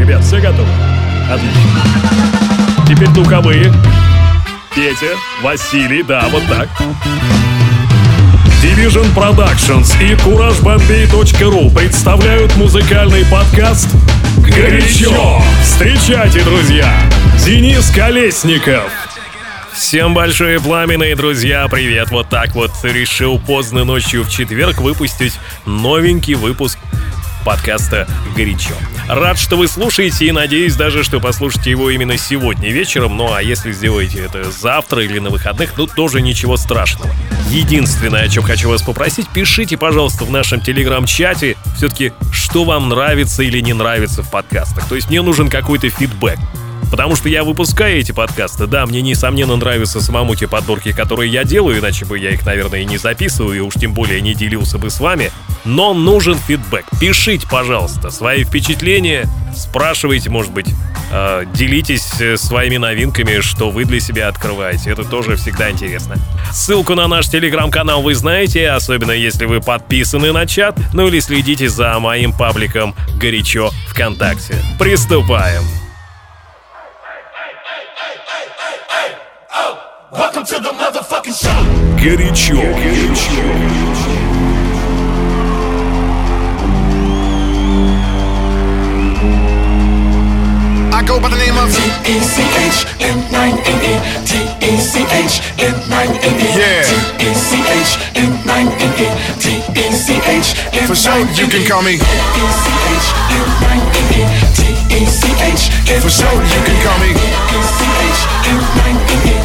Ребят, все готовы? Отлично. Теперь духовые. Петя, Василий, да, вот так. Division Productions и CourageBombay.ru представляют музыкальный подкаст «Горячо». Встречайте, друзья, Денис Колесников. Всем большое пламенные друзья, привет! Вот так вот решил поздно ночью в четверг выпустить новенький выпуск подкаста «Горячо». Рад, что вы слушаете и надеюсь даже, что послушаете его именно сегодня вечером. Ну а если сделаете это завтра или на выходных, ну тоже ничего страшного. Единственное, о чем хочу вас попросить, пишите, пожалуйста, в нашем телеграм-чате все-таки, что вам нравится или не нравится в подкастах. То есть мне нужен какой-то фидбэк. Потому что я выпускаю эти подкасты, да, мне несомненно нравятся самому те подборки, которые я делаю, иначе бы я их, наверное, и не записываю, и уж тем более не делился бы с вами. Но нужен фидбэк. Пишите, пожалуйста, свои впечатления, спрашивайте, может быть, э, делитесь э, своими новинками, что вы для себя открываете. Это тоже всегда интересно. Ссылку на наш телеграм-канал вы знаете, особенно если вы подписаны на чат, ну или следите за моим пабликом «Горячо ВКонтакте». Приступаем! Welcome to the motherfucking show. Горячо. Горячо. I go by the name of T-E-C-H N-9-N-E T-E-C-H N-9-N-E Yeah T-E-C-H N-9-N-E T-E-C-H For sure you can call me T-E-C-H N-9-N-E T-E-C-H For sure you can call me T-E-C-H N-9-N-E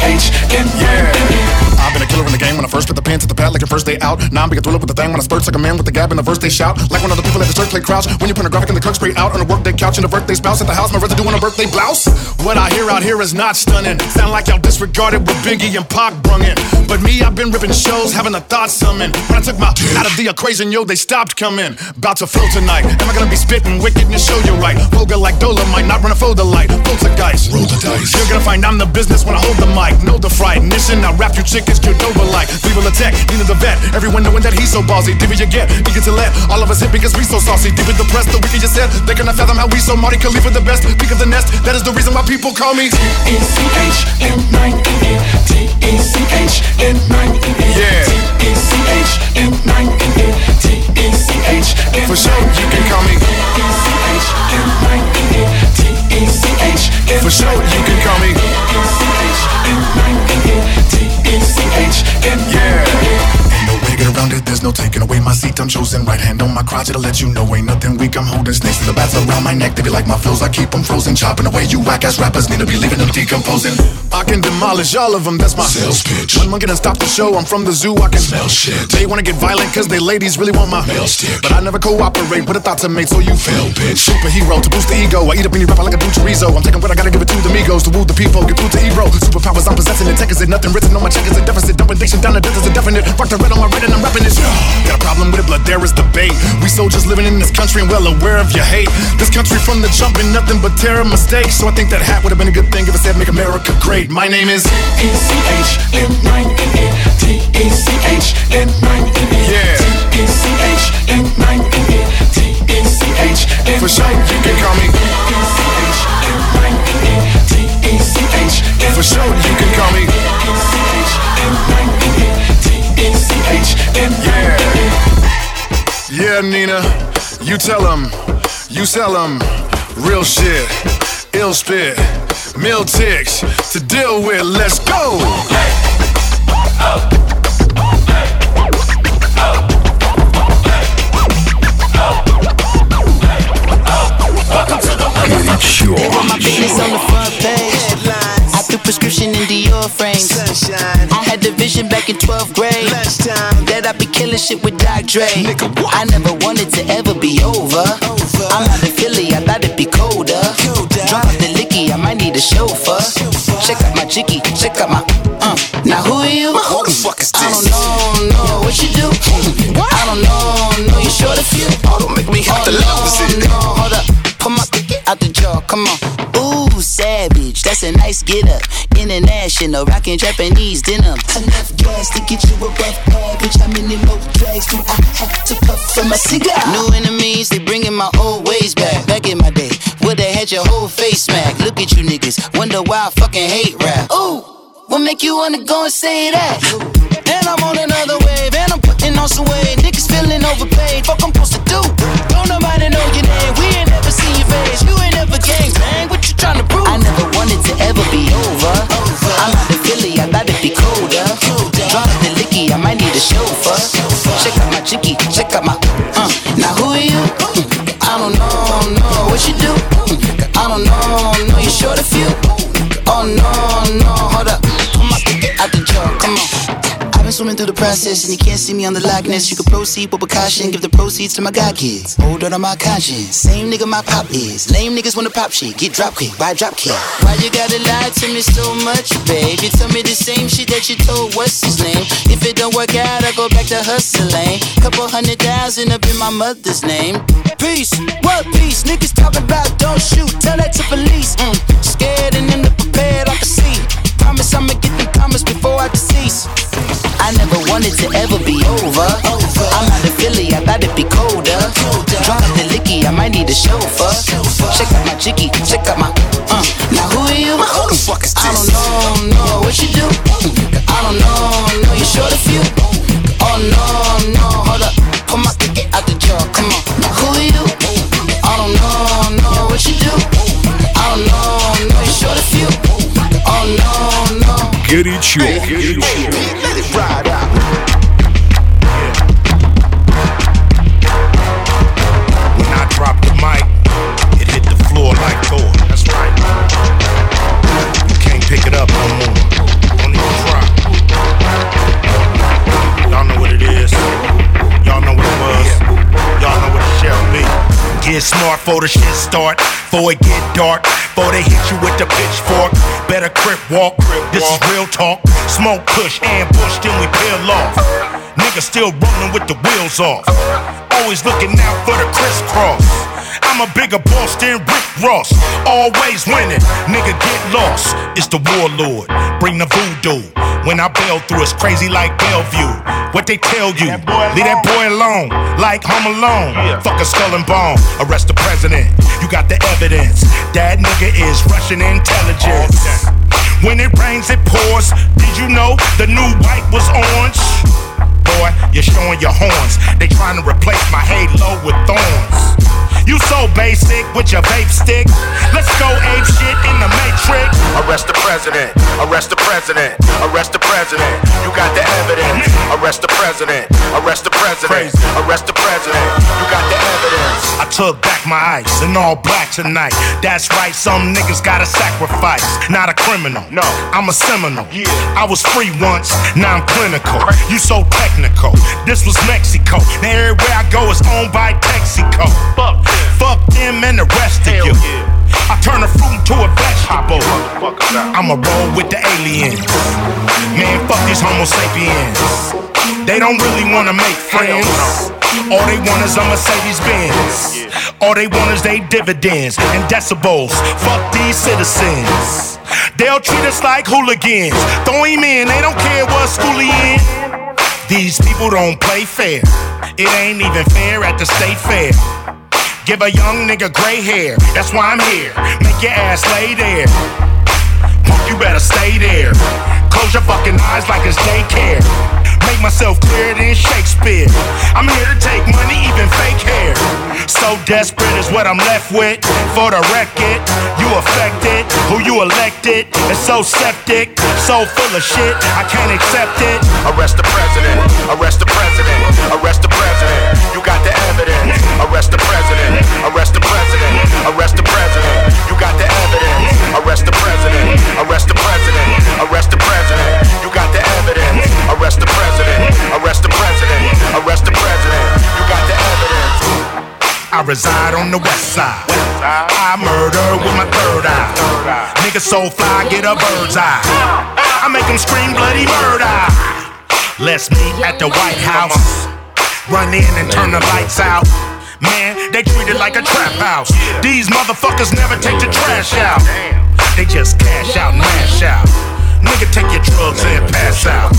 yeah I've been a killer in the game when I first put the pen to the pad like your first day out. Now I'm big a thriller with the thing when I spurt like a man with the gab in the verse they shout. Like one of the people at the church play crouch. When you put a graphic in the clerk straight out on a workday couch in a birthday spouse at the house, my residue on a birthday blouse. What I hear out here is not stunning. Sound like y'all disregarded what Biggie and Pac brung in. But me, I've been ripping shows, having a thought summon. When I took my out of the equation, yo, they stopped coming. About to flow tonight. Am I gonna be spitting wicked and show you right? Vulgar like Dolomite, not run a folder light. Poltergeist. Roll the dice. You're gonna find I'm the business when I hold the mic. Know the I rap you chickens, killed over like. Will attack, Nina the vet. Everyone knowing that he's so ballsy. Did you get? Eager to let all of us hit because we so saucy. Deep in the press, the wicked just said. They cannot fathom how we so Marty Khalifa the best. Peak of the nest. That is the reason why people call me T-E-C-H-N-9-N-E. T-E-C-H-N-9-N-E. Yeah. T-E-C-H-N-9-N-E. T-E-C-H-N-9-N-E. For sure, you can call me T-E-C-H-N-9-N-E. T-E-C-H-N-9-N-E. For sure, you can call me T-E-C-H-N-9-N-E. T-E-C-H-N-9-N-E. Yeah. Ain't no way to get around it, there's no taking away my seat. I'm chosen right hand on my crotch to let you know ain't nothing weak. I'm holding snakes in the bats around my neck. They be like my flows, I keep them frozen. Chopping away you whack ass rappers, need to be leaving them decomposing. I can demolish all of them, that's my sales pitch. One monkey done stop the show, I'm from the zoo, I can smell shit. They wanna get violent cause they ladies really want my mail stick. But I never cooperate with a thought to make, so you fail, bitch. Superhero to boost the ego. I eat up any rapper like a do chorizo. I'm taking what I gotta give it to the Migos to woo the people, get through to Ebro. Superpowers I'm possessing, the tech is it, nothing written on my check is a deficit. Dumping diction down the death is a definite. Fuck the red on my red and I'm rapping this. Got a problem with it, blood, there is debate. We soldiers living in this country and well aware of your hate. This country from the jump been nothing but terror mistakes. So I think that hat would have been a good thing if it said make America great. My name is T-E-C-H-N-9-N-E. T-E-C-H-N-9-N-E. Yeah. T-E-C-H-N-9-N-E. T-E-C-H-N-9-N-E. For sure, you can call me T-E-C-H-N-9-N-E. T-E-C-H-N-9-N-E. For sure, you can call me T-E-C-H-N-9-N-E. Nina, you tell them, you sell them. Real shit, ill spit, mil ticks to deal with. Let's go. Hey. Oh. Prescription in Dior frames. I had the vision back in 12th grade that I'd be killing shit with Doc Dre. I never wanted to ever be over. I'm out of Philly, I thought it'd be colder. Drop the licky, I might need a chauffeur. Check out my chicky, check out my. Uh. Now who are you? Who the fuck is this? I don't know, know what you do. I don't know, know you short a few. Oh, don't make me have to lose no, out the jaw, come on. Ooh, savage, that's a nice get up. International, rocking Japanese denim. Enough gas to get you above average. How many more drags do I have to puff for my cigar? New enemies, they bringing my old ways back. Back in my day, would've had your whole face smack. Look at you niggas, wonder why I fucking hate rap. Ooh, what make you wanna go and say that? And I'm on another wave, and I'm putting on some weight. Niggas feeling overpaid, fuck I'm supposed to do. Don't nobody know your name, we ain't never seen your face. You ain't never gang bang, what you trying to prove? I never wanted to ever be over. I'm out of Philly, I thought it'd be colder. Drop the licky, I might need a chauffeur. Check out my chicky, check out my. Uh. Now who are you? I don't know, no. What you do? I don't know, no. You short a few? Oh no, no. Hold up, swimming through the process and you can't see me on the likeness. You can proceed with caution, give the proceeds to my god kids. Hold on to my conscience. Same nigga my pop is. Lame niggas wanna pop shit, get drop quick, buy drop kick. Why you gotta lie to me so much, babe? You tell me the same shit that you told what's his name. If it don't work out, I go back to hustling. Couple hundred thousand up in my mother's name. Peace, what peace? Niggas talking about don't shoot, tell that to police. Mm. Scared and in the prepared, I can see. Promise I'ma get them comments before I decease. I never wanted to ever be over. I'm out of Philly, I thought it'd be colder. Drop the licky, I might need a chauffeur. Check out my chicky, check out my. Uh. Now who are you? Who the fuck is I this? don't know, no. What you do? I don't know, no. You short a few? Oh no, no. Hold up, pull my ticket out the jar. Come on. Now who are you? I don't know, no. What you do? I don't know, no. You short a few? Oh no, no. Горячо. Let it Get smart for the shit start. For it get dark. For they hit you with the pitchfork. Better crip walk. This is real talk. Smoke push, ambush, then we peel off. Niggas still rolling with the wheels off. Always looking out for the crisscross. I'm a bigger boss than Rick Ross. Always winning, nigga get lost. It's the warlord, bring the voodoo. When I bail through, it's crazy like Bellevue. What they tell you, leave that boy alone, like Home Alone. Fuck a skull and bone, arrest the president. You got the evidence, that nigga is Russian intelligence. When it rains, it pours. Did you know the new white was orange? Boy, you're showing your horns. They trying to replace my halo with thorns. You so basic with your vape stick. Let's go ape shit in the matrix. Arrest the president. Arrest the president. Arrest the president. You got the evidence. Arrest the president. Arrest the president. Arrest the president. You got the evidence. I took back my ice and all black tonight. That's right, some niggas gotta sacrifice. Not a criminal. No, I'm a Seminole. Yeah. I was free once, now I'm clinical. You so technical. This was Mexico. Now everywhere I go is owned by Texaco. Fuck, them, fuck them and the rest of you. I turn a fruit into a vegetable. I'ma roll with the aliens. Man, fuck these Homo sapiens. They don't really wanna make friends. All they want is a Mercedes Benz. All they want is they dividends and decibels. Fuck these citizens. They'll treat us like hooligans. Throw him in, they don't care what school he in. These people don't play fair. It ain't even fair at the state fair. Give a young nigga gray hair. That's why I'm here. Make your ass lay there. You better stay there. Close your fucking eyes like it's daycare. Make myself clearer than Shakespeare. I'm here to take money, even fake hair. So desperate is what I'm left with. For the record, you affected. Who you elected is so septic, so full of shit. I can't accept it. Arrest the president. Arrest the president. Arrest the president. You got the evidence. Arrest the president. Arrest the president. Arrest the president. You got the evidence. Arrest the president. Arrest the president. Arrest the president. You got the evidence. Arrest the president. Arrest the president. Arrest the president. You got the evidence. I reside on the west side. I murder with my third eye. Nigga so fly, get a bird's eye. I make them scream bloody murder. Let's meet at the White House. Run in and turn the lights out. Man, they treat it like a trap house. These motherfuckers never take the trash out. they just cash out and mash out. Nigga, take your drugs and pass out.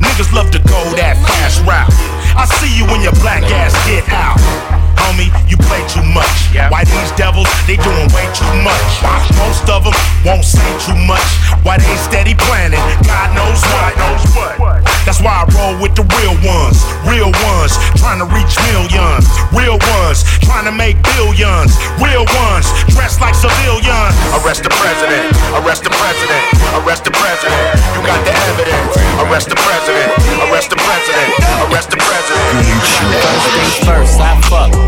Niggas love to go that fast route. I see you when your black ass get out homie, you play too much. Why these devils, they doing way too much. Most of them won't say too much. Why they steady planning, God knows what. knows what. That's why I roll with the real ones. Real ones, trying to reach millions. Real ones, trying to make billions. Real ones, dressed like civilians. Arrest the president, arrest the president, arrest the president. You got the evidence. Arrest the president, arrest the president, arrest the president. First things first, I fuck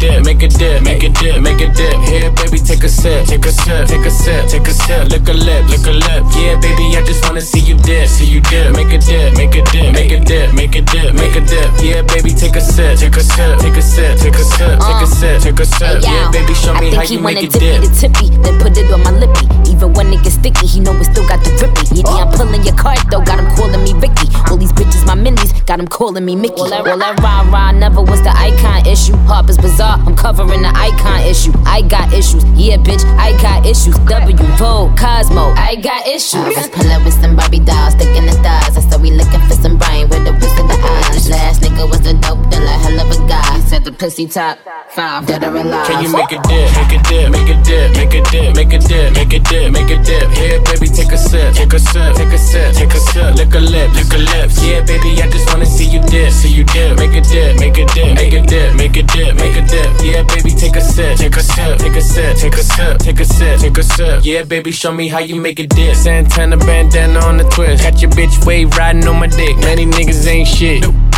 dip, make a dip, make a dip, make a dip. Here, baby, take a sip, take a sip, take a sip, take a sip. Lick a lip, lick a lip. Yeah, baby, I just wanna see you dip, see you dip. Make a dip, make a dip, make a dip, make a dip, make a dip. Yeah, baby, take a sip, take a sip, take a sip, take a sip, take a sip, take a sip. Yeah, baby, show me how you make it dip. The tippy, then put it on my lippy. Even when it gets sticky, he know it still got the grippy. Yeah, I'm pulling your card though, got him calling me Vicky. All these bitches, my minis, got him calling me Mickey. Well, that, rah rah never was the icon issue. Harper's Bazaar, I'm covering the icon issue. I got issues. Yeah, bitch, I got issues. W, Vogue, Cosmo, I got issues. Let's pull up with some Barbie dolls, sticking the stars. I said we looking for some brain with a whisk of the eyes. Last nigga was a dope dealer, hell of a guy. Said the pussy top five, dead or alive. Can you make a dip, make a dip, make a dip, make a dip, make a dip, make a dip, make a dip? Here, baby, take a sip, take a sip, take a sip, take a sip. Lick a lip, lick a lips. Yeah, baby, I just wanna see you dip, see you dip. Make a dip, make a dip, make a dip, make a dip, make a dip. Yeah, baby, take a sip, take a sip, take a sip, take a sip, take a sip, take a sip. Yeah, baby, show me how you make a dip. Santana bandana on the twist. Got your bitch wave riding on my dick. Many niggas ain't shit.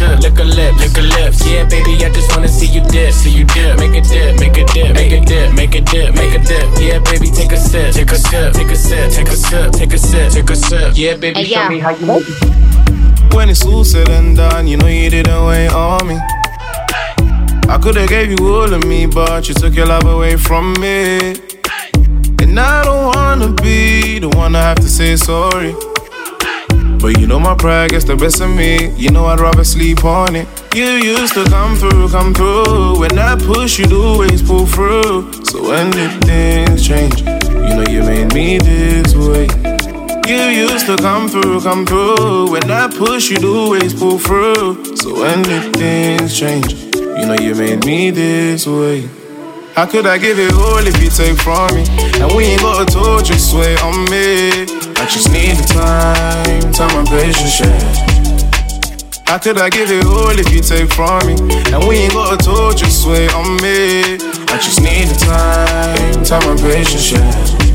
Lick a lip, lick a lips. Yeah, baby, I just wanna see you dip, see you dip. Make a dip, make a dip, make a dip, make a dip, make a dip. Yeah, baby, take a sip, take a sip, take a sip, take a sip, take a sip, take a sip. Yeah, baby, show me how you make it. When it's all said and done, you know you didn't wait on me. I could've gave you all of me, but you took your love away from me. And I don't wanna be the one to have to say sorry. But you know my pride gets the best of me. You know I'd rather sleep on it. You used to come through, come through. When I push, you'd always pull through. So when did things change? You know you made me this way. You used to come through, come through. When I push, you'd always pull through. So when did things change? You know you made me this way. How could I give it all if you take from me? And we ain't got a torch, just sway on me. I just need the time, time and patience, yeah. How could I give it all if you take from me? And we ain't got a torch, just sway on me. I just need the time, time and patience, yeah.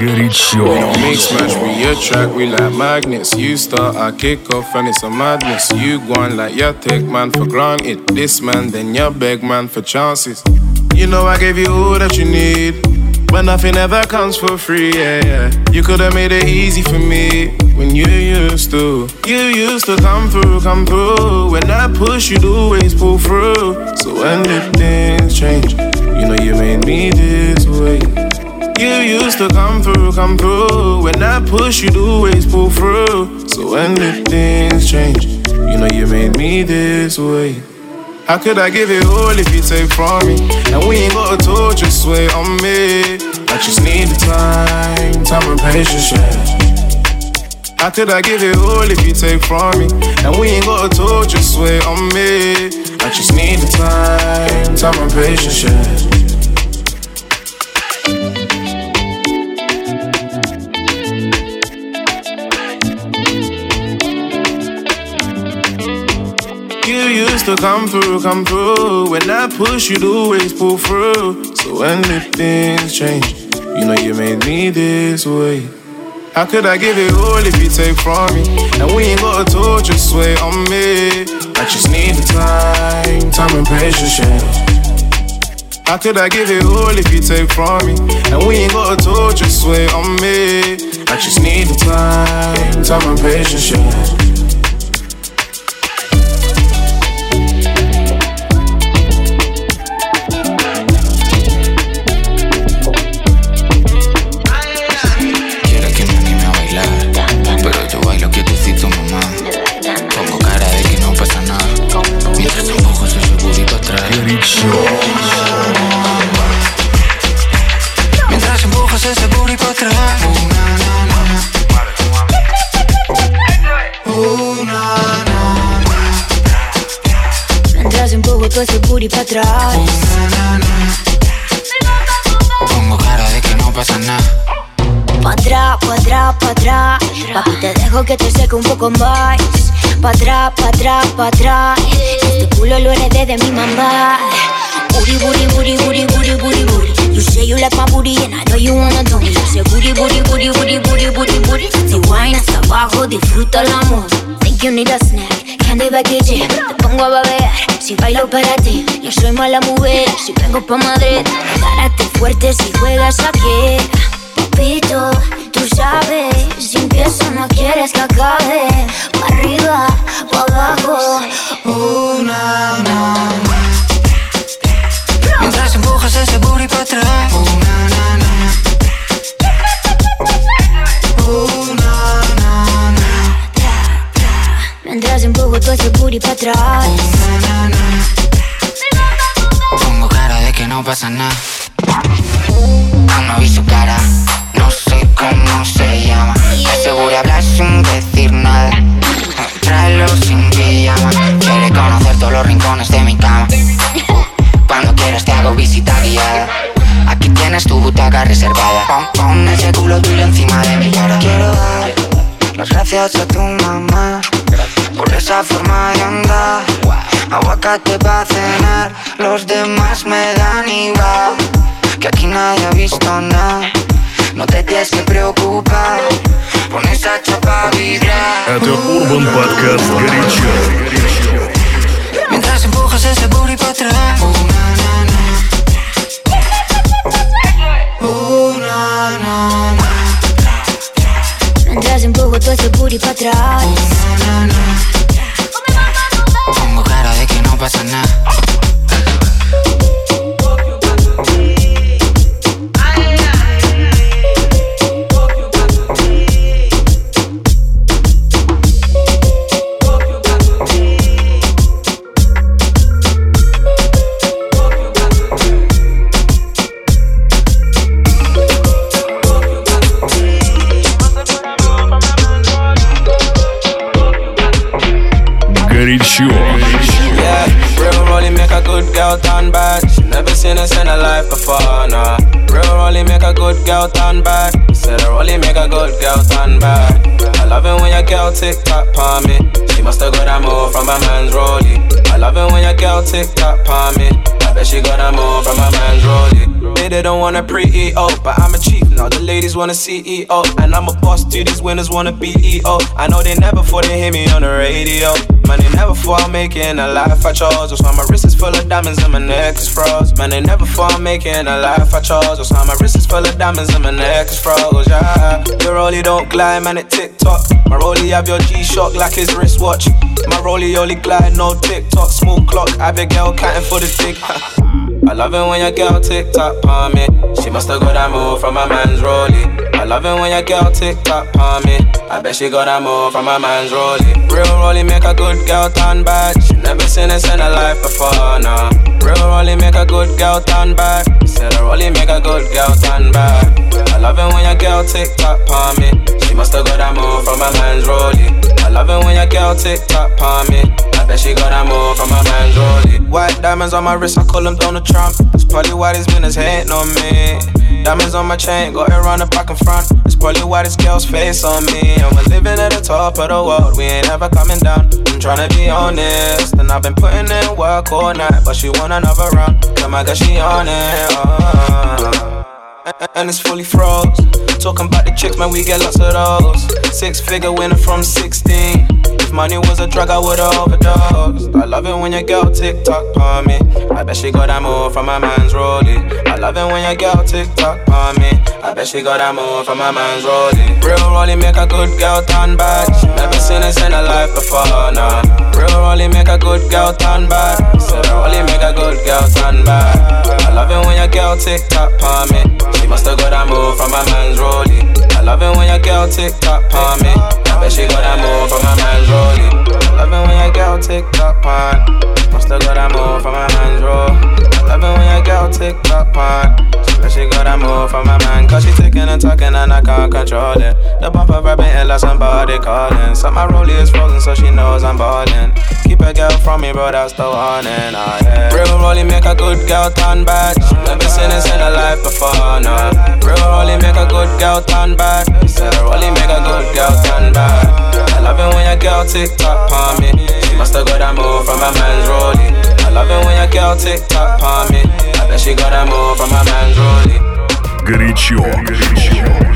Горячо. We don't mix match, we attract, we like magnets. You start, I kick off, and it's a madness. You go on like you take man for granted. This man, then you beg man for chances. You know I gave you all that you need. But nothing ever comes for free, yeah, yeah. You could've made it easy for me when you used to. You used to come through, come through. When I push, you'd always pull through. So when did things change? You know you made me this way. You used to come through, come through. When I push, you'd always pull through. So when did things change? You know you made me this way. How could I give it all if you take from me? And we ain't got a torch, just sway on me. I just need the time, time and patience. How could I give it all if you take from me? And we ain't got a tour, just wait on me. I just need the time, time and patience, yeah. Used to come through, come through. When I push, you'd always pull through. So when the things change, you know you made me this way. How could I give it all if you take from me? And we ain't got a just wait on me. I just need the time, time and patience. How could I give it all if you take from me? And we ain't got a tour, just wait on me. I just need the time, time and patience, yeah. Para ti. Yo soy mala mujer, si vengo pa' Madrid. Párate fuerte si juegas aquí. forma de andar. Aguacate para cenar, los demás me dan igual. Que aquí nadie ha visto nada. No te tienes que preocupar. Pon esa chapa a vibrar. Это Урбан Подкаст «Горячо». Mientras empujas ese booty para atrás. Una, na, na. Una, na, na. Mientras empujo todo ese booty para atrás. Na, na. Pongo cara de que no pasa nada. Sure. Yeah, real rolling make a good girl turn bad. She never seen us in her life before, nah. Real rolling make a good girl turn bad. Said a rolling make a good girl turn bad. I love it when your girl tick tock palm me. She must have got that move from a man's rollie. I love it when your girl tick tock palm me. Bet she that move from my man's rolly. They, they don't wanna pre-EO, but I'm a chief now. The ladies wanna CEO, and I'm a boss too. These winners wanna be EO. I know they never thought they hear me on the radio. Man, they never thought I'm making a life I chose. That's why my wrist is full of diamonds and my neck is froze. Man, they never thought I'm making a life I chose. That's why my wrist is full of diamonds and my neck is froze. Yeah, your rollie don't glide, man, it tick tock. My rollie have your G-Shock like his wristwatch. My rollie only glide, no tick tock. Small clock, Abigail counting for the tick. I love it when your girl tick tock on me. She must have got that move from my man's rollie. I love it when your girl tick tock on me. I bet she got that move from my man's rollie. Real rollie make a good girl turn bad. She never seen this in her life before, nah. Real rollie make a good girl turn bad. Said a rollie make a good girl turn bad. I love it when your girl tick tock me. She She must have got that move from my man's rollie. Love it when your girl tick tock on me. I bet she got that move from my man's rollie. White diamonds on my wrist, I call them Donald Trump. That's probably why these winners hating on me. Diamonds on my chain, got it around the back and front. It's probably why this girl's face on me. And we're living at the top of the world, we ain't ever coming down. I'm trying to be honest, and I've been putting in work all night, but she want another round. Come my God, she on it. Uh, and it's fully froze. Talking about the chicks, man, we get lots of those. Six figure winner from 16. Money was a drug, I would've overdosed. I love it when your girl tick tock on me. I bet she got that move from my man's rollie. I love it when your girl tick tock on me. I bet she got that move from my man's rollie. Real rollie make a good girl turn bad. Never seen this in her life before, nah. Real rollie make a good girl turn back. Said a rollie make a good girl turn back. I love it when your girl tick tock on me. She must have got that move from my man's rollie. I love it when your girl tick tock on me. Bet she got that move from my man's love it when your girl tick tock on. Must have got that move from my man's roll. I love it when your girl tick tock on. But she got that move from my man, cause she ticking and talking and I can't control it. The bumper vibrating like somebody calling. So my rollie is frozen, so she knows I'm ballin'. Keep a girl from me, bro, that's the and I yeah. Real rollie make a good girl turn bad. Never seen this in her life before, no. Real rollie make a good girl turn bad. Said a rollie make a good girl turn bad. I love it when your girl tick tock on me. She must have got that move from my man's rollie. I love it when your girl tick tock on me. I bet she got that move from my man's rollie. Горячо. Горячо.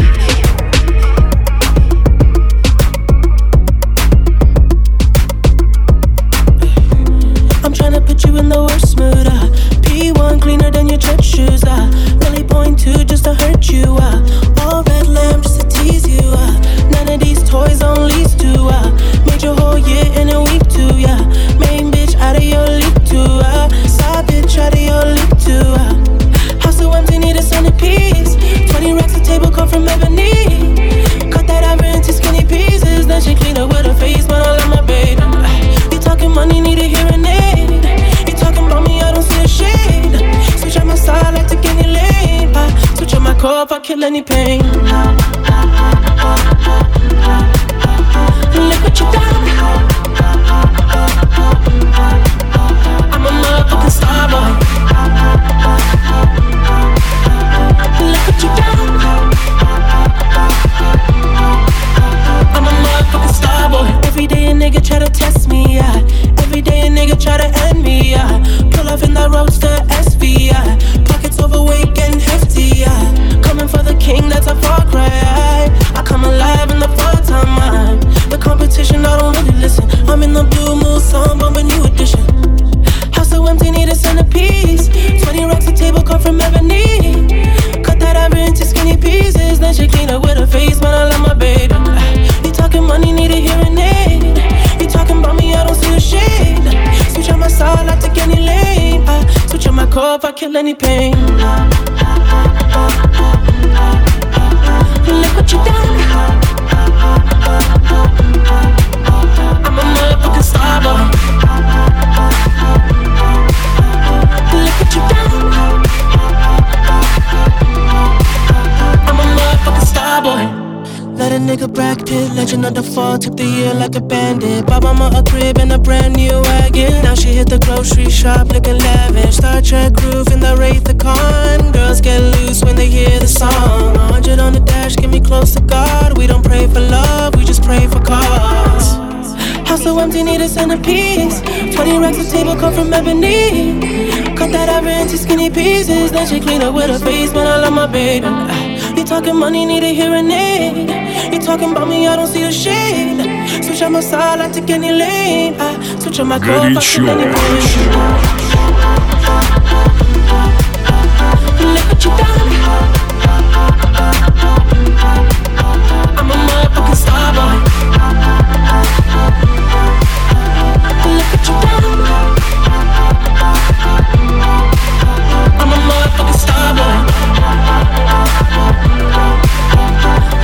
Let a nigga Brad Pitt, legend of the fall, took the year like a bandit. Bought mama a crib and a brand new wagon. Now she hit the grocery shop looking lavish. Star Trek roof in the Wraith the Con. Girls get loose when they hear the song. 100 on the dash, get me close to God. We don't pray for love, we just pray for cause. House so empty, need a centerpiece. 20 racks of table come from ebony. Cut that ever into skinny pieces. Then she clean up with her face, man, I love my baby. You talking money, need a hearing aid talking about me, I don't see a shade. Switch on my side, I take any lane. I switch on my car, I take any lane. I'm a motherfucking star boy.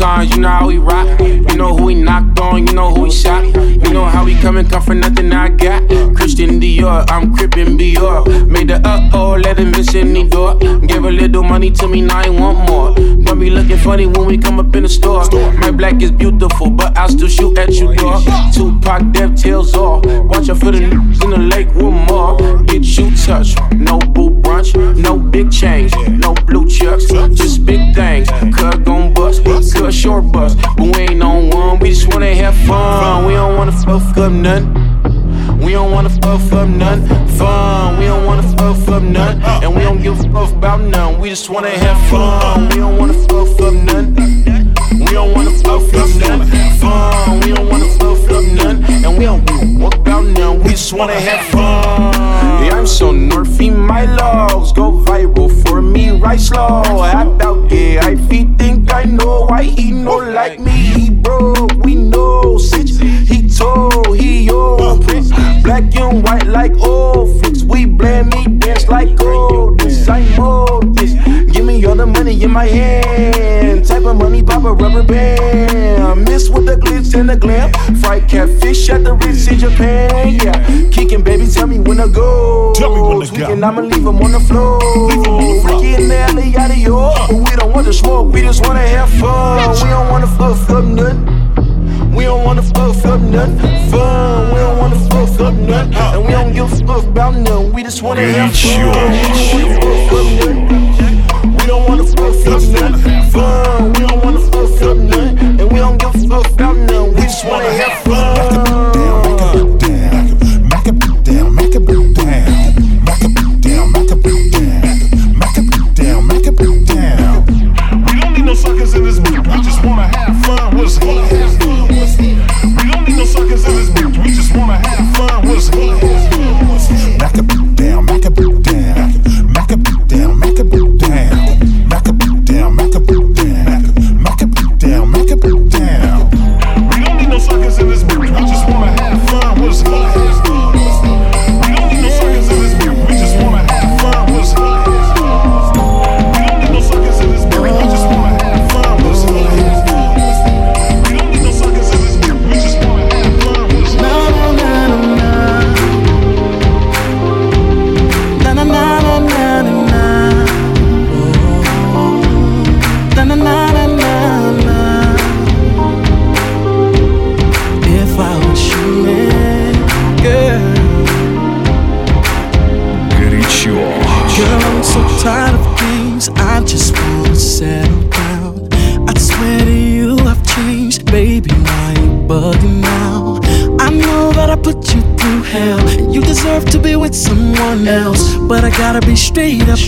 you know how we rock. You know who we knocked on, you know who we shot. You know how we come and come for nothing I got. Christian Dior, I'm crippin' Dior. Made the uh oh, let him miss any door. Give a little money to me, now I want more. Don't be looking funny when we come up in the store. My black is beautiful, but I still shoot at you, dog. Tupac, dev tails off. Watch out for the in the lake with more. Get you touched, no boo brunch, no big change, no Bust, cut short bust, but we ain't on one. We just wanna have fun. We don't wanna fuck up none. We don't wanna fuck up none fun. We don't wanna fuck up none, and we don't give a fuck about none. We just wanna have fun. We don't wanna fuck up none. We don't wanna fuck up none fun. We don't wanna fuck up none, and we don't give a fuck about none. We just wanna have fun. Yeah, I'm so nerfy, my logs go viral for me, right slow. I about yeah, I feet think I know why he no like me. He broke, we know. Sitch, he told, he. Prince, black and white like old flicks. We blend me, dance like gold. This I know this. Give me all the money in my hand. Type of money, pop a rubber band. Miss with the glitz and the glam. Fried catfish at the Ritz in Japan. Yeah, kicking, baby, tell me when to go. Tell me when to go. I'ma leave 'em on the floor. Freaky in the alley, yada yo. Uh. But we don't want to smoke, we just wanna have fun. We don't wanna fuck up nothing. We don't wanna fuck up nothing. Fun. We don't wanna fuck up nothing. Uh. And we don't give a fuck about nothing. We just wanna have fun. We don't wanna fuck up nothing. Fun. We don't wanna fuck up nothing. And we don't give a fuck about nothing. We just wanna have fun. Straight up,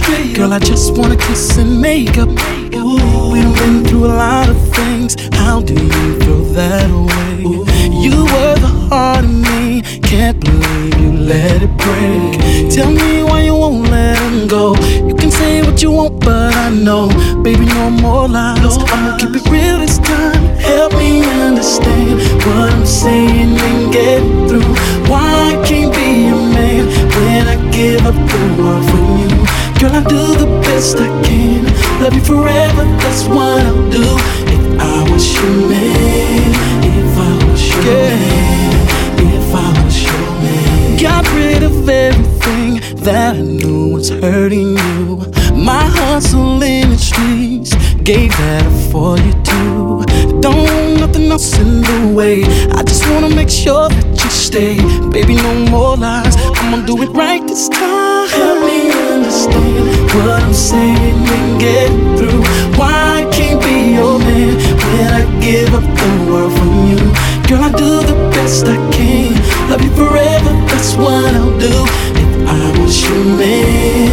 up for you too. Don't nothing else in the way. I just wanna make sure that you stay. Baby, no more lies. I'ma do it right this time. Help me understand what I'm saying and get through. Why I can't be your man when I give up the world for you? Girl, I do the best I can. Love you forever, that's what I'll do. If I was your man,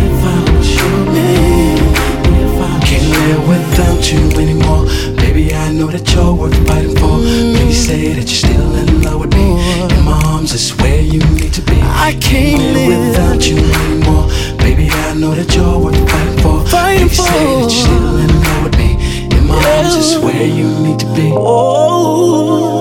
if I was your man, if I can't live without you anymore. Baby, I know that you're worth fighting for. Please say that you're still in love with me. My arms is where you need to be. I can't live without you anymore. Baby, I know that you're worth fighting for. Please say that you're still in love with me. In my arms is where you need to be. Oh,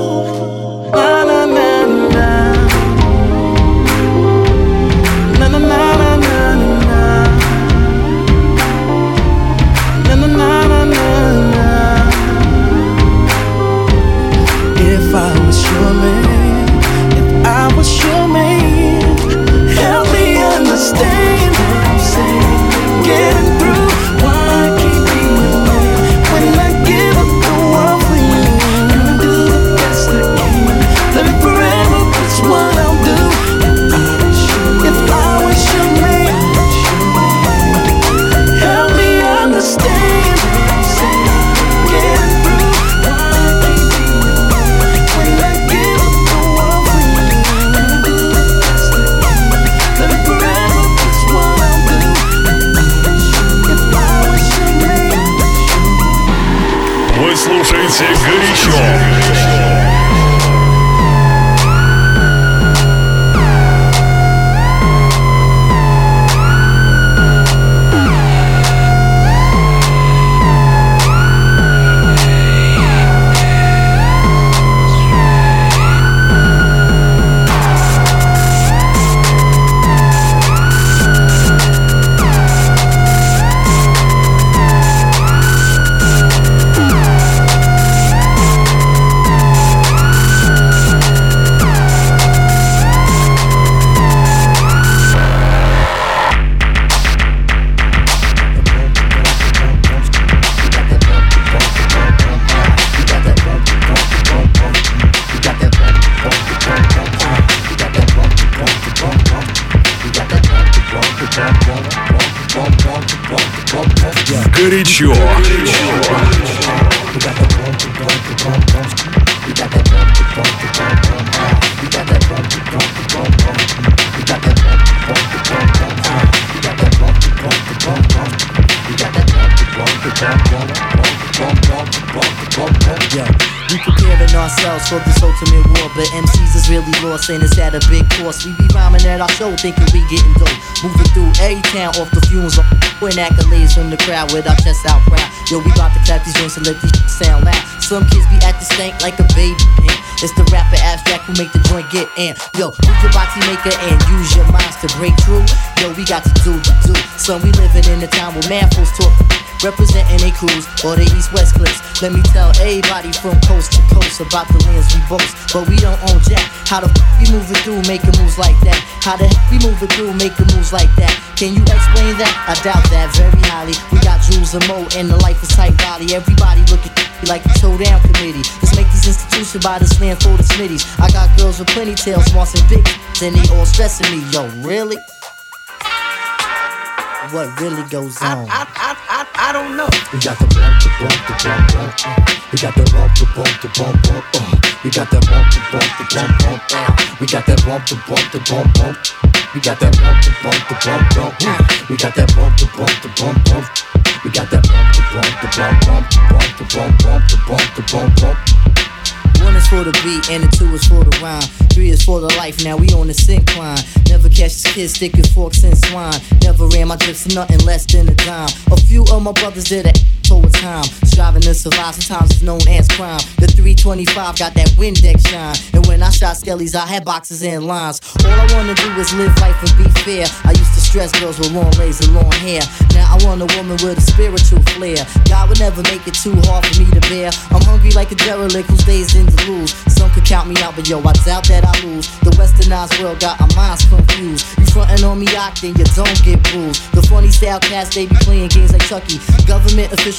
Горячо. Sure. Really lost and it's at a big cost. We be rhyming at our show, thinking we getting dope. Moving through every town off the fumes, win accolades from the crowd with our chests out proud. Yo, we bout to clap these joints and let these sound loud. Some kids be at the stank like a baby. Man. It's the rapper abstract who make the joint get in. Yo, move your body maker and use your minds to break through. Yo, we got to do the do. Son, we living in a time where man folks talk. Representing a cruise or the east west clips. Let me tell everybody from coast to coast about the lands we boast. But we don't own jack. How the f we moving through making moves like that? How the heck we moving through making moves like that? Can you explain that? I doubt that very highly. We got jewels and mo and the life is tight body. Everybody look at me like the showdown committee. Let's make these institutions by the slam for the smitties. I got girls with plenty tails, smarts and big, and they all stressing me. Yo, really? What really goes on? I, I, I, I don't know. We got the bump, the bump, the bump, bump. Uh. We got the bump, the bump, the bump, bump. Uh. We got that bump, the bump, the bump, bump. Uh. We got that bump, the bump, the bump, bump. We got that bump, the bump, the bump, bump. Uh. We got that bump, the bump, the bump, bump. We got that bump, the bump, the bump, bump, the bump, bump, bump, the bump, the bump, bump. For the beat and the two is for the rhyme. Three is for the life, now we on the incline. Never catch this kid sticking forks in swine. Never ran my drips to nothing less than a dime. A few of my brothers did it over time. Striving to survive, sometimes it's known as crime. The 325 got that Windex shine. And when I shot skellies, I had boxes and lines. All I wanna do is live life and be fair. I used to stress girls with long legs and long hair. Now I want a woman with a spiritual flair. God would never make it too hard for me to bear. I'm hungry like a derelict whose days in to lose. Some could count me out, but yo, I doubt that I lose. The westernized world got our minds confused. You frontin' on me out, then you don't get bruised. The funny style cats, they be playing games like Chucky. Government officials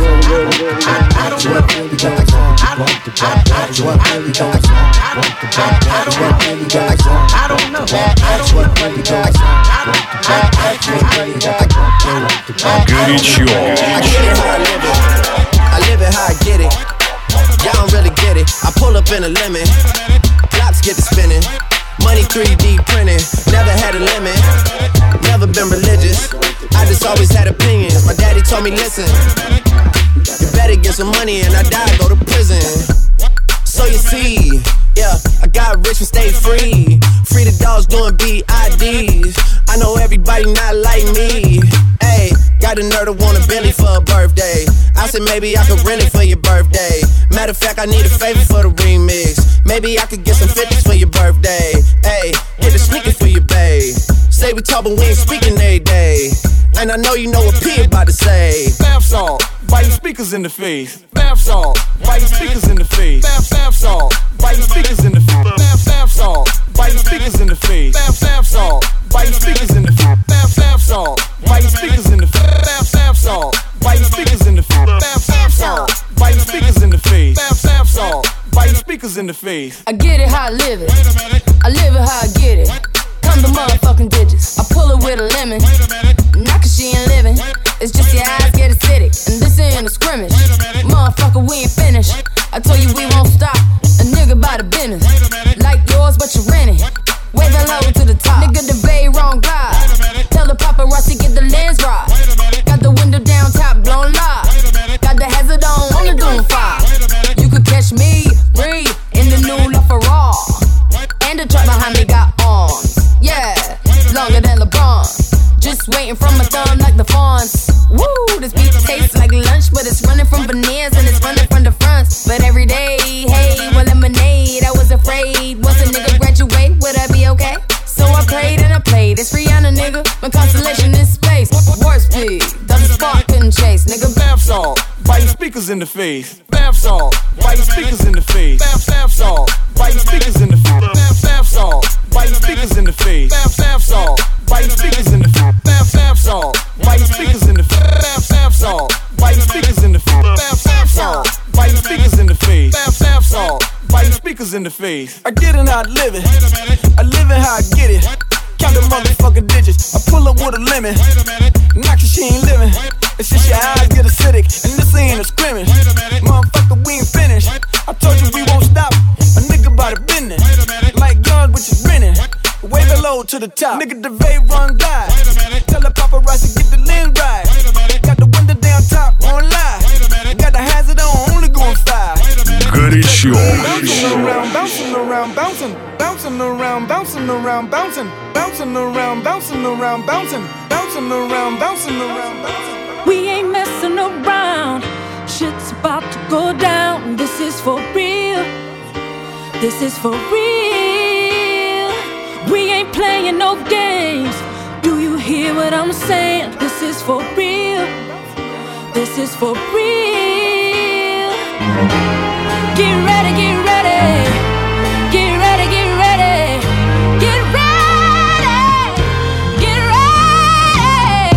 in a lemon. Blocks get to spinning. Money 3D printing. Never had a limit. Never been religious. I just always had opinions. My daddy told me, listen. You better get some money and I die, go to prison. So you see, yeah, I got rich and stayed free. Free the dogs doing BIDs. I know everybody not like me. Hey, got a nerd to want a Bentley for a birthday. I said maybe I could rent it for your birthday. Matter of fact, I need a favor for the remix. Maybe I could get some 50s for your birthday. Hey, get a sneaker for your babe. Say we talk, but we ain't speaking every day. And I know you know what P about to say. Bath salt, why you speakers in the face? Bath salt, why you speakers in the face? Bath, bath salt, why you speakers in the face? Bath, bath salt, why you speakers in the face? Bath, bath salt, why you speakers in the face? Bath, bath salt, why you speakers in the face? Bath, bath salt, why you speakers in the face? Bath, bath salt, why you speakers in the face? Bath, bath salt, why you speakers in the face? I get it how I live it. I live it how I get it. Come the motherfucking digits. I pull it with a lemon. Not cause she ain't living. It's just your eyes get acidic. And this ain't a scrimmage. Motherfucker, we ain't finished. I told you we won't stop. A nigga by the business. Like yours, but you rent it. Wave that low to the top. Nigga, the bay wrong glide. Tell the paparazzi get the lens right. Got the window down, top blown live. Got the hazard on, on the doom fire. You could catch me, waiting from my thumb like the fawns. Woo, this beat tastes like lunch, but it's running from veneers and it's running from the fronts. But every day, hey, well, lemonade, I was afraid. Once a nigga graduate, would I be okay? So I played and I played. It's Rihanna, nigga. My constellation is space. War speed, double spark couldn't chase. Nigga, bath salt, your speakers in the face. Bath salt, your speakers in the face. Bath, bath salt, your speakers in the face. Bath, bath, why you speakers in the face? Bath salt. Why you speakers in the face? Bath salt. Why you speakers in the face? Bath salt. Why you speakers in the face? Bath salt. Why you speakers in the face? Bath salt. Why you speakers in the face? I get it I live it. I live it how I get it. Count the motherfucking digits. I pull up with a lemon. Knock she ain't living. It's just your eyes get acidic. And this ain't a scrimmage. Motherfucker, we ain't finished. I told you we road to the top. Nigga, the Vay run guy. Wait a minute. Tell the paparazzi get the lens right. Wait a minute. Got the window down top, lie. Wait a minute. Got the hazard on, only going five. Bouncing around, bouncing around, bouncing, bouncing around, bouncing around, bouncing, bouncing around, bouncing around, bouncing, bouncing around, bouncing around, bouncing. We ain't messing around. Shit's about to go down. This is for real. This is for real. We ain't playing no games. Do you hear what I'm saying? This is for real. This is for real. Get ready, get ready. Get ready, get ready. Get ready. Get ready.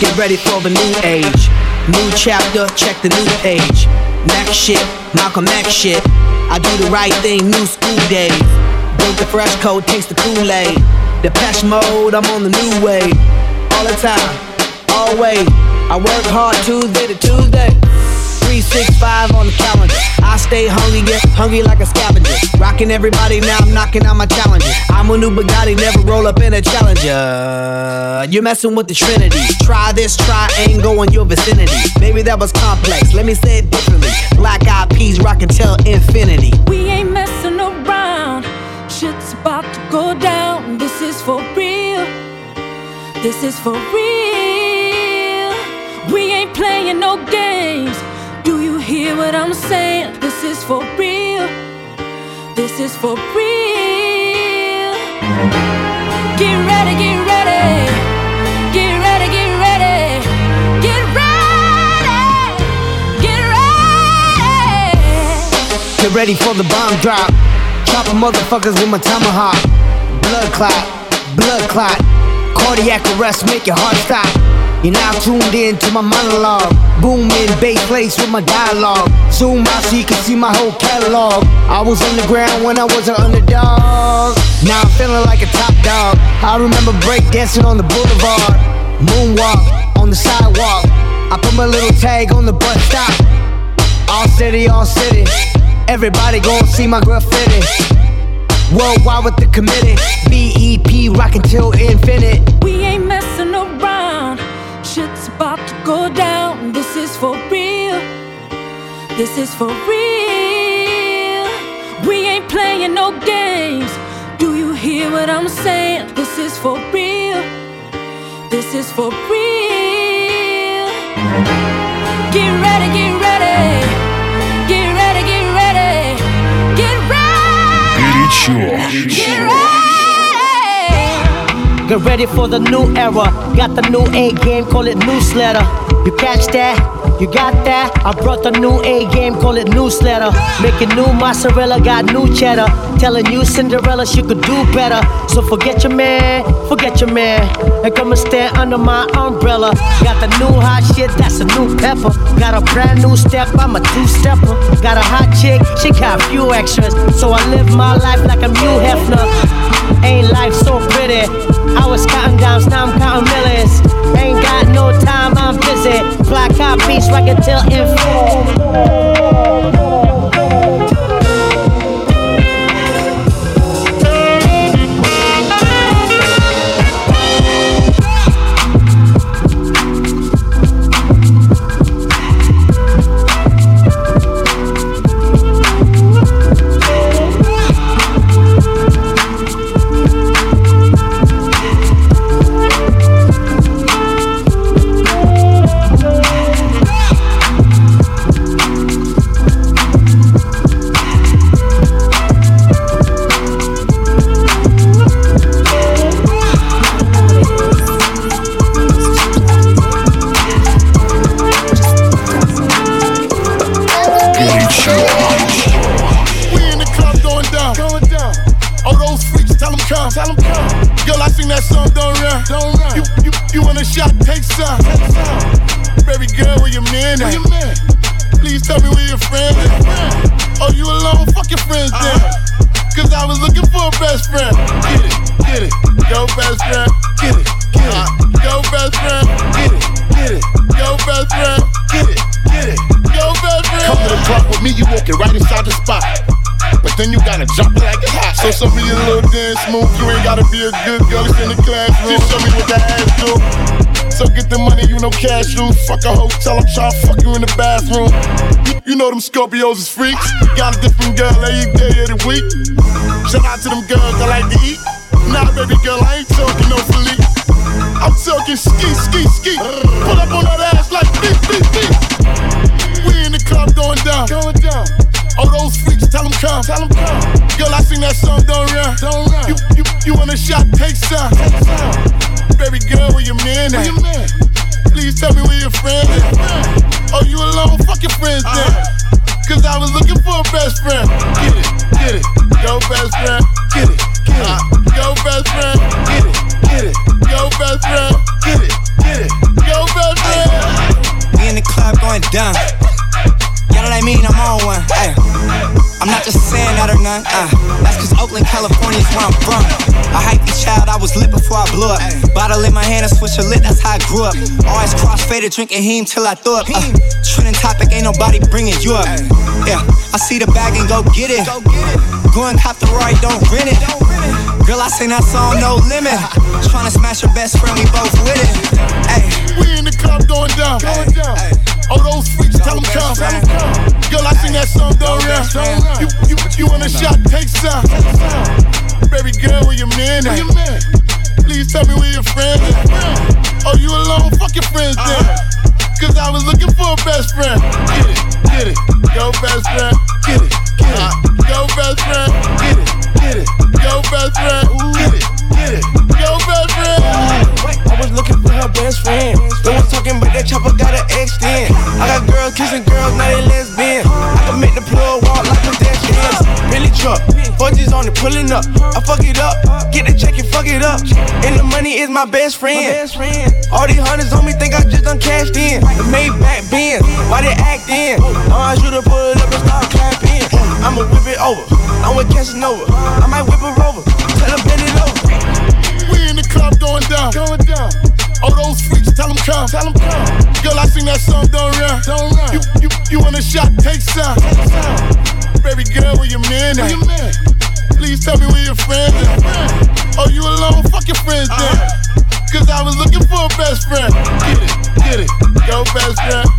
Get ready for the new age. New chapter, check the new page. Mac shit, Malcolm X shit. I do the right thing, new school days. Drink the fresh coat, taste the Kool-Aid. The Depeche mode, I'm on the new wave. All the time, always. I work hard Tuesday to Tuesday. 365 on the calendar. I stay hungry, get hungry like a scavenger. Rocking everybody, now I'm knocking out my challenges. I'm a new Bugatti, never roll up in a challenger. You're messing with the Trinity. Try this, try ain't go in your vicinity. Maybe that was complex, let me say it differently. Black eyed peas rockin' till infinity. We about to go down. This is for real. This is for real. We ain't playing no games. Do you hear what I'm saying? This is for real. This is for real. Get ready, get ready. Get ready, get ready. Get ready. Get ready. Get ready for the bomb drop. Chopping motherfuckers with my tomahawk. Blood clot, blood clot. Cardiac arrest, make your heart stop. You're now tuned in to my monologue. Booming bass plates with my dialogue. Zoom out so you can see my whole catalog. I was on the ground when I was an underdog. Now I'm feeling like a top dog. I remember breakdancing on the boulevard. Moonwalk on the sidewalk. I put my little tag on the bus stop. All city, all city. Everybody gon' see my girl graffiti. Worldwide with the committee. BEP rockin' till infinite. We ain't messing around. Shit's about to go down. This is for real. This is for real. We ain't playing no games. Do you hear what I'm saying? This is for real. This is for real. Get ready, get ready. sure. Get ready. Get ready for the new era. Got the new A game, call it newsletter. You catch that? You got that? I brought the new A game, call it newsletter. Making new mozzarella, got new cheddar. Telling you Cinderella she could do better. So forget your man, forget your man. And come and stand under my umbrella. Got the new hot shit, that's a new pepper. Got a brand new step, I'm a two stepper. Got a hot chick, she got a few extras. So I live my life like I'm Hugh Hefner. Ain't life so pretty? I was counting downs, now I'm counting millions. Got no time, I'm busy. Fly copies, rock it till infinite. Oh, you know. Fuck a hotel, I'm tryna fuck you in the bathroom. You, you know them Scorpios is freaks. Got a different girl every day of the week. Shout out to them girls I like to eat. Nah, baby girl, I ain't talking no Philippe. I'm talking ski, ski, ski. Pull up on that ass like beep, beep, beep. We in the club going down. Going down. Oh, those freaks, tell them come. Tell them come. Girl, I sing that song, don't run. Don't run. You, you, you want a shot, take some. Baby girl, where your man at? Where your man? Please tell me where your friend at. Oh, you alone? Fuck your friends then. Uh-huh. Cause I was looking for a best friend. Get it, get it. Go best friend. Get it, get it. Go best friend. Get it, get it. Go best friend. Get it, get it. Go best friend. We in the club going down. What I mean? I'm on one. Ay. I'm not just saying that or none. Uh, that's cause Oakland, California is where I'm from. A hyphy child, I was lit before I blew up. Bottle in my hand, a switch a lit, that's how I grew up. Always crossfaded, drinking heme till I threw up. Uh, trending topic, ain't nobody bringing you up. Yeah, I see the bag and go get it. Go and cop the right, don't rent it. Girl, I sing that song, no limit. Tryna smash your best friend, we both with it. Ay. We in the club going down. Going down. Oh, those freaks, tell them come. Girl, I sing that song, don't run. You, you, you want a shot, take some. Baby girl, where your man at? Please tell me where your friend at. Oh, you alone? Fuck your friends then. Uh-huh. Cause I was looking for a best friend. Get it, get it. Go best friend. Get it, get it. Uh, Go best friend. Get it, get it. Go best friend. Get it, get it. Go best friend. I was looking for her best friend. No one's talking about that chopper got an extend. I got girls kissing girls, now they lesbian. I can make the plug walk like pedestrians. Really truck, 4G's on it, pulling up. I fuck it up, get the check and fuck it up. And the money is my best friend. All these hundreds on me think I just done cashed in. The Maybach Benz, why they act in? I want you to pull it up and start clapping. I'ma whip it over, I'm with Casanova. I might whip her over, tell her bend it over. We in the club going down. Going down. Oh, those freaks, tell them come. Tell them come. Girl, I sing that song, don't run. Don't run. You, you, you want a shot, take some. Take some. Baby girl, where your man at? Where your man? Please tell me where your friend at. Oh, you alone? Fuck your friends then. Cause I was looking for a best friend. Get it, get it. Go best friend.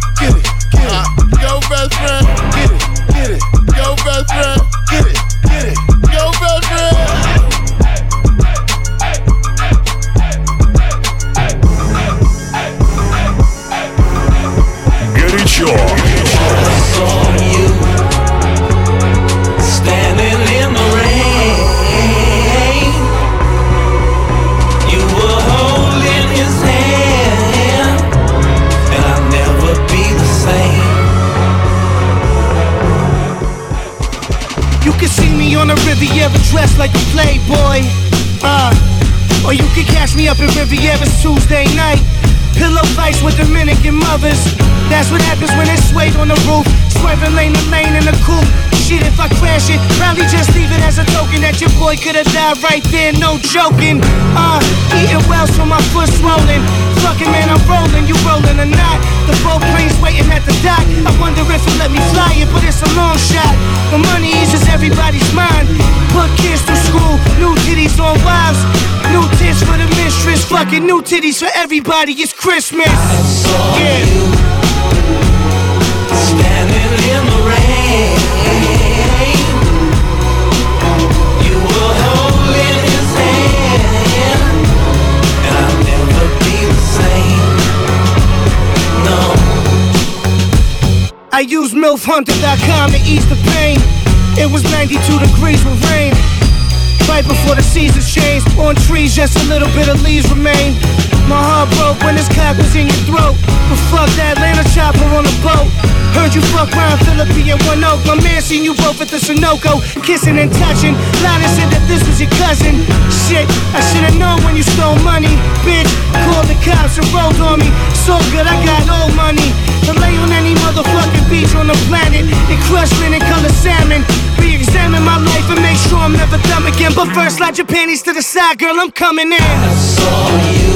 Could've died right there, no joking. Uh, eating well so my foot swollen. Fucking man, I'm rolling, you rolling or not. The boat plane's waiting at the dock. I wonder if it let me fly it, but it's a long shot. The money eases everybody's mind. Put kids through school, new titties on wives. New tits for the mistress, fucking new titties for everybody. It's Christmas. Yeah. I use MILFHunter.com to ease the pain. It was 92 degrees with rain. Right before the seasons changed, on trees just a little bit of leaves remain. My heart broke when this cock was in your throat. But fuck that Atlanta chopper on a boat. Heard you fuck round Philippi and One Oak. My man seen you both at the Sunoco, kissing and touching. Lana said that this was your cousin. Shit, I should've known when you stole money, bitch. Call the cops and rolled on me. So good, I got old money. To the planet and crush linen color salmon. Re-examine my life and make sure I'm never dumb again. But first, slide your panties to the side, girl. I'm coming in. I saw you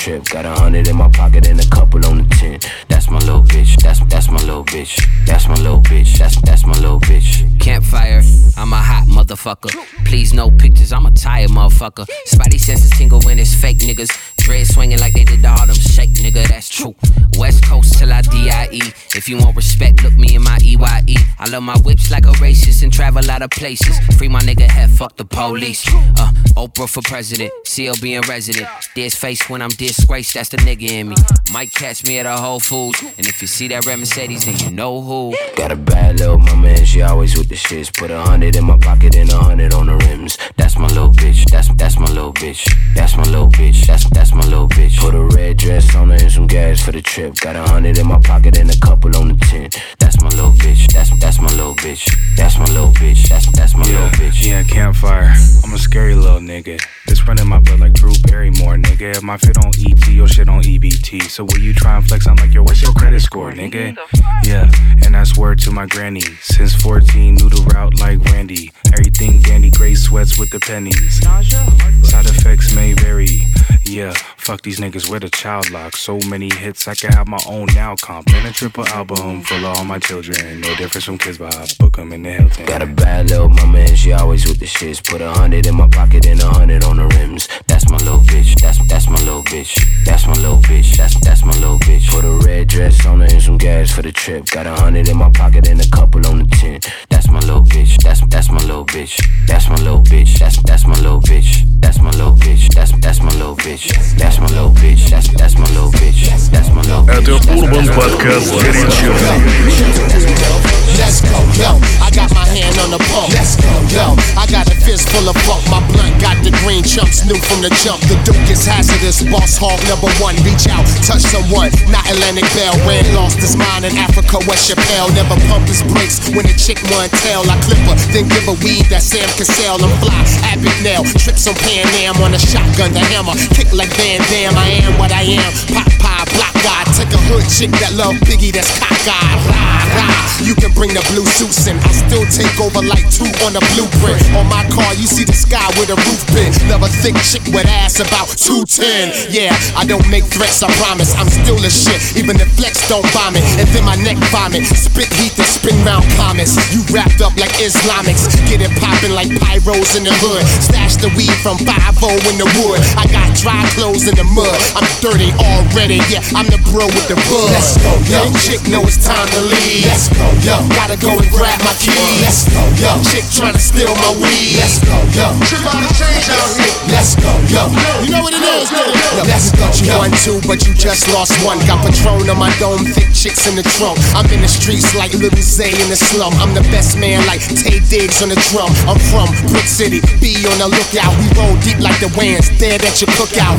trip. Got a hundred in my pocket and a couple on the tin. That's my little bitch. That's that's my little bitch. That's my little bitch. That's that's my little bitch. Campfire. I'm a hot motherfucker. Please no pictures. I'm a tired motherfucker. Spidey senses tingle when it's fake niggas. Dread swinging like they did the Harlem Shake, nigga. That's true. West Coast till I die. If you want respect, look me in my EYE. I love my whips like a racist and travel lot of places. Free my nigga head, fuck the police. Uh, Oprah for president, CLB in resident. This face when I'm disgraced, that's the nigga in me. Might catch me at a Whole Foods, and if you see that red Mercedes, then you know who. Got a bad little mama and she always with the shits. Put a hundred in my pocket and a hundred on the rims. That's my little bitch. That's that's my little bitch. That's my little bitch. That's that's my little bitch. Put a red dress on her and some gas for the trip. Got a hundred in my pocket and a couple on the tin. That's my little bitch. That's that's my little bitch. That's my little bitch. That's that's my yeah, little bitch. Yeah, campfire. I'm a scary little nigga. It's running my blood like Drew Barrymore, nigga. If My fit on ET, your shit on EBT. So when you try and flex, I'm like, yo, what's your credit score, nigga? Yeah, and that's word to my granny. Since 14, knew the route like Randy. Everything dandy, gray sweats with the pennies. Side effects may vary. Yeah, fuck these niggas with a child lock. So many hits, I can have my own now comp. And a triple album full of all my children. No difference from kids, but I book them in the Hilton. Got a bad little mama and she always with the shits. Put a hundred in my pocket and a hundred on the rims. That's my little bitch. That's that's my little bitch. That's my little bitch. That's that's my little bitch. Put a red dress on her and some gas for the trip. Got a hundred in my pocket and a couple on the tin. That's my little bitch. That's that's my little bitch. That's my little bitch. That's that's my little bitch. That's my little bitch. That's that's my little bitch. That's my little bitch. That's that's my little bitch. That's my little bitch. Это Урбан подкаст горячо. Let's go, yo. I got my hand on the pump. Let's go, yo. I got a fist full of funk. My blunt got the green chumps new from the jump. The Duke is hazardous. Boss hog number one. Reach out, touch someone. Not Atlantic Bell. Ran lost his mind in Africa. West Chappelle never pump his brakes when a chick want tail. I clip her, then give her weed that Sam can sell. I'm fly, Abbott nail. Tricks on Pan Am on a shotgun, the hammer. Kick like Van Damme. I am what I am. Pop pie, block guy. Take a hood chick that love Biggie. That's cockeyed. Rah, rah. You can bring the blue suits in. I still take over like two on the blueprint. On my car, you see the sky with a roof pin. a thick chick with ass about 210. Yeah, I don't make threats, I promise. I'm still a shit, even if flex don't vomit. And then my neck vomit. Spit heat and spin round comments. You wrapped up like Islamics. Get it poppin' like pyros in the hood. Stash the weed from 5 in the wood. I got dry clothes in the mud. I'm dirty already. Yeah, I'm the bro with the bud. Let's go, yo. Chick know it's time to leave. Let's go, yo. Gotta go and grab my keys. Let's go, yo. Chick trying to steal my weed. Let's go, yo. Chick on the change out here. Let's go, yo. You know what it is, nigga. Yo, let's go, You won two, but you just lost one. Got Patron on my dome, thick chicks in the trunk. I'm in the streets like Little Zay in the slum. I'm the best man like Taye Diggs on the drum. I'm from Brick City, be on the lookout. We roll deep like the Wans, dead at your cookout.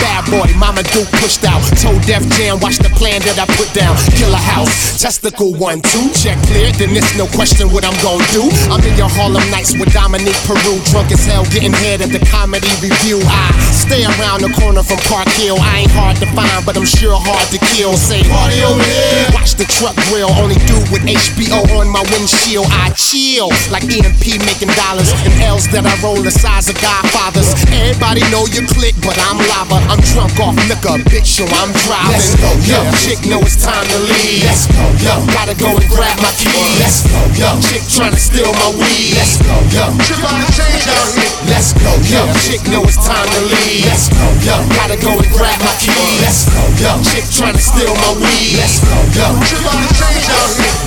Bad boy, Mama Duke pushed out. Told Def Jam, watch the plan that I put down. Killer house, testicle one, two. Check clear, then it's no question what I'm gonna do. I'm in your Harlem Nights with Dominique Peru. Drunk as hell, getting head at the comedy review. I stay around the corner from Park Hill. I ain't hard to find, but I'm sure hard to kill. Say, party over here. Watch the truck grill, only do with HBO on my windshield. I chill like EMP making dollars. And L's that I roll the size of Godfathers. Everybody know you click, but I'm lava. I'm drunk off liquor, bitch, so I'm driving. Let's go, yo. Chick know it's time to leave. Let's go, yo. Gotta go and grab my keys. Let's go, yo. Chick trying to steal my weed. Let's go, yo. Chick on the change out here. Let's go, yo. Chick know it's time to leave. Let's go, yo. Gotta go and grab my key. Let's go, yo. Chick trying to steal my weed. Let's go, yo.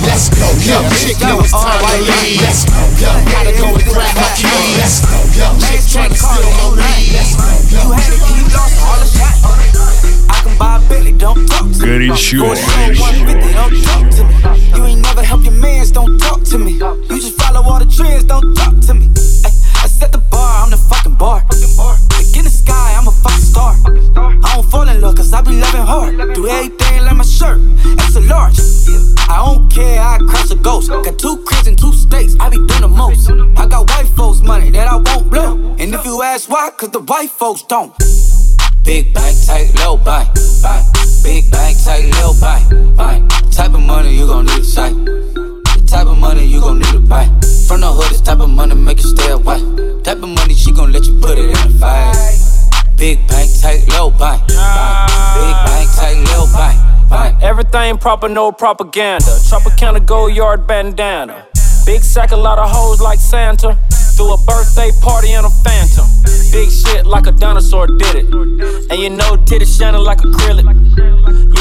Let's go, yo. Chick know it's time to leave. Let's go, yo. Gotta go and grab my key. Let's go, yo. Chick trying to steal my weed. Let's go, yo. You had you ain't never help your mans, don't talk to me. You just follow all the trends, don't talk to me. I set the bar, I'm the fucking bar star. I don't fall in love, cause I be loving hard. Do everything like my shirt, extra large. I don't care, I crush a ghost. Got two cribs and two states, I be doing the most. I got white folks' money that I won't blow. And if you ask why, cause the white folks don't. Big bank, tight, low buy. Big bank, tight, low buy. Buy. Big bank, tight, low buy, buy. Everything proper, no propaganda. Tropicana gold yard bandana. Big sack, a lot of hoes like Santa. Threw a birthday party in a phantom. Big shit like a dinosaur did it. And you know, titties shining like acrylic.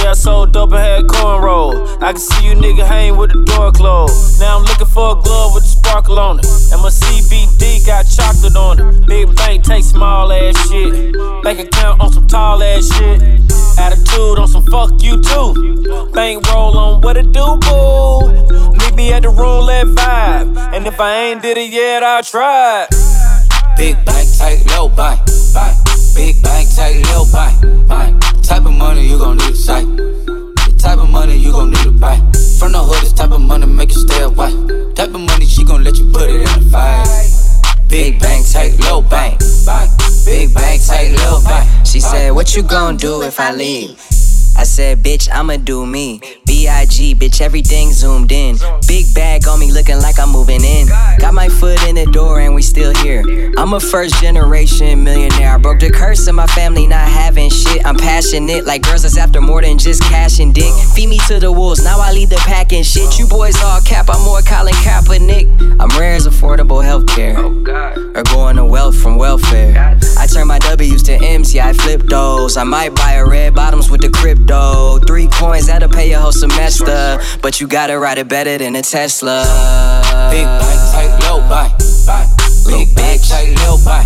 Yeah, I sold dope and had cornrow. I can see you nigga hang with the door closed. Now I'm looking for a glove with a sparkle on it. And my CBD got chocolate on it. Big bank take small ass shit. Bank account on some tall ass shit. Attitude on some fuck you too. Bank roll on what it do, boo. Meet me at the roulette vibe. And if I ain't did it yet, I'll try. Big bank, take buy, buy. Big bank, take low buy, buy. Type of money you gon' need to sight. The type of money you gon' need to buy. From the hood, this type of money make you stay away. Type of money she gon' let you put it in a fight. Big bank, take low bank. Big bank, tight, low buy. She said, What you gon' do if I leave? I said, bitch, I'ma do me. B.I.G., bitch, everything zoomed in. Big bag on me looking like I'm moving in. Got my foot in the door and we still here. I'm a first generation millionaire. I broke the curse of my family not having shit. I'm passionate like girls that's after more than just cash and dick. Feed me to the wolves, now I lead the pack and shit. You boys all cap, I'm more Colin Kaepernick. I'm rare as affordable healthcare. Or going to wealth from welfare. I turn my W's to M's, yeah, I flip those. I might buy a red bottoms with the crypto. Three coins, that'll pay your whole semester. But you gotta ride it better than a Tesla. Big bank, tight, low buy. Big bank, tight, low buy.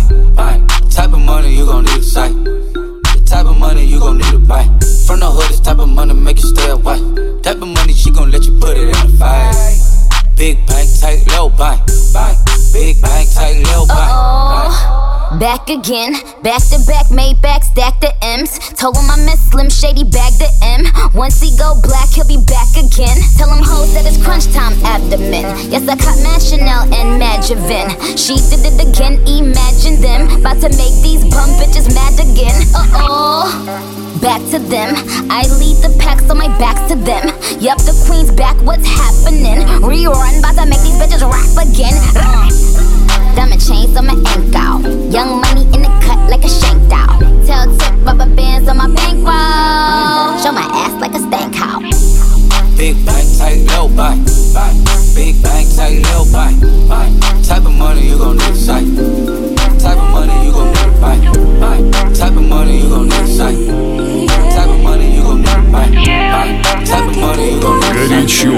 Type of money you gon' need to sight. The type of money you gon' need to buy. Back again, back to back, made back, stack the M's. Told him I miss Slim Shady, bag the M. Once he go black, he'll be back again. Tell him hoes that it's crunch time abdomen. Yes, I caught Mad Chanel and Magivin. She did it again, imagine them. About to make these bum bitches mad again. Uh oh. Back to them. I lead the pack, so my back's to them. Yup, the queen's back, what's happening? Rerun, about to make these bitches rap again. Diamond chains on my ankle. Young money in the cut like a shank doll. Tell tip rubber bands on my bankroll. Show my ass like a stank cow. Big bank, tight, low buy. Big bank, tight, low buy. Type of money you gon' need to sight. Type of money you gon' need to buy, buy. Type of money you gon' need to sight. Type of money you gon' need to buy, buy. Type of money you gon' need to sight. Горячо.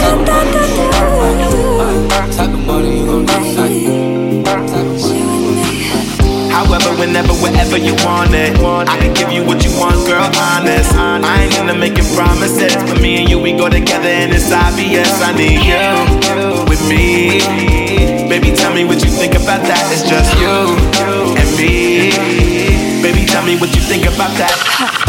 Type of money you gon' need to buy, buy. Type whenever, wherever you want it, I can give you what you want, girl. Honest, I ain't gonna into making promises. For me and you, we go together, and it's obvious. I need you with me, baby. Tell me what you think about that. It's just you and me, baby. Tell me what you think about that.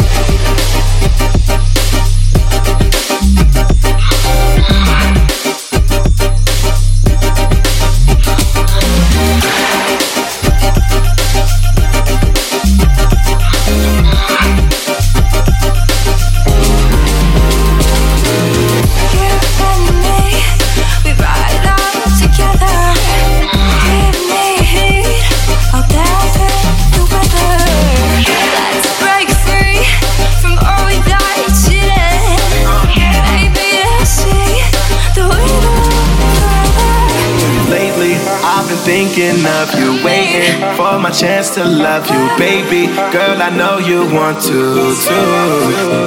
For my chance to love you, baby. Girl, I know you want to, too.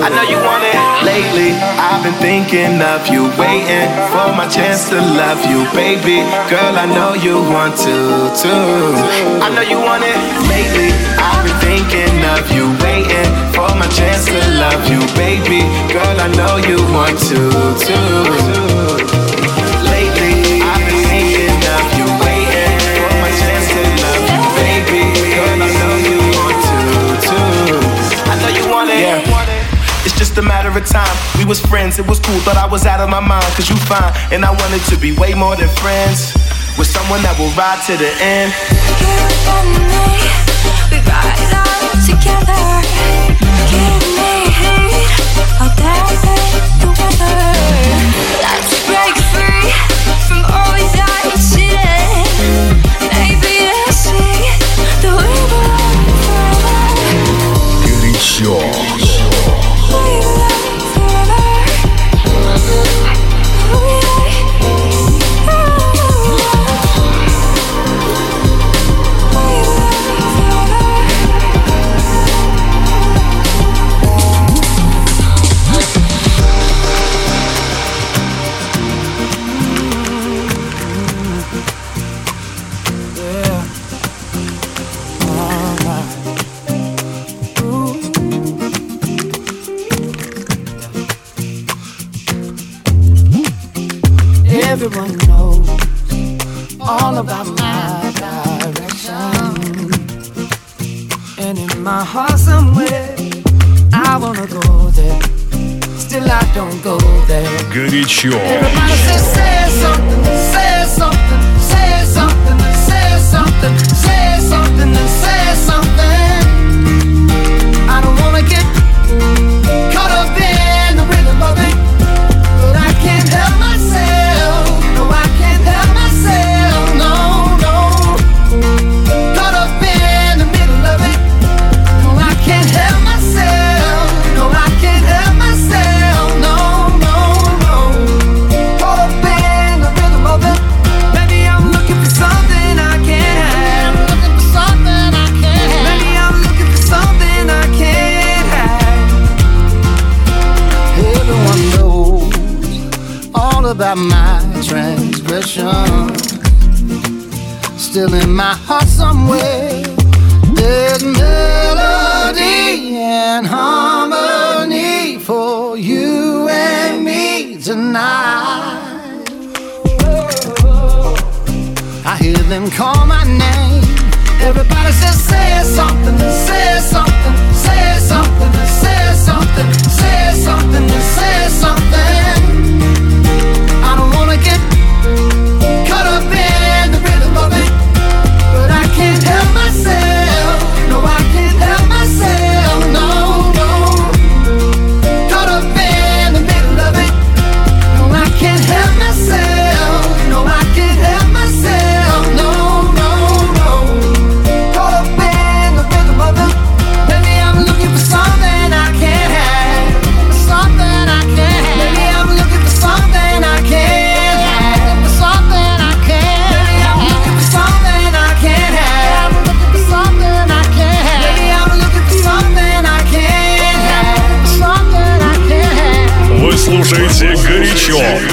I know you want it. Lately, I've been thinking of you, waiting for my chance to love you, baby. Girl, I know you want to, too. I know you want it. Lately, I've been thinking of you, waiting for my chance to love you, baby. Girl, I know you want to, too. matter of time. We was friends, it was cool, but I was out of my mind, cause you fine. And I wanted to be way more than friends. With someone that will ride to the end. Me, we ride out together. Give me I'll dance the weather. Let's break free from always. Maybe I see that we it sure. heart somewhere, I wanna go there. Still I don't go there. Горячо. Everybody say, say something, say something, say something, say something, say something, say something. Still in my heart somewhere, there's melody and harmony for you and me tonight. I hear them call my name. Everybody says, say something, say something, say something, say something, say something, say something. I Raw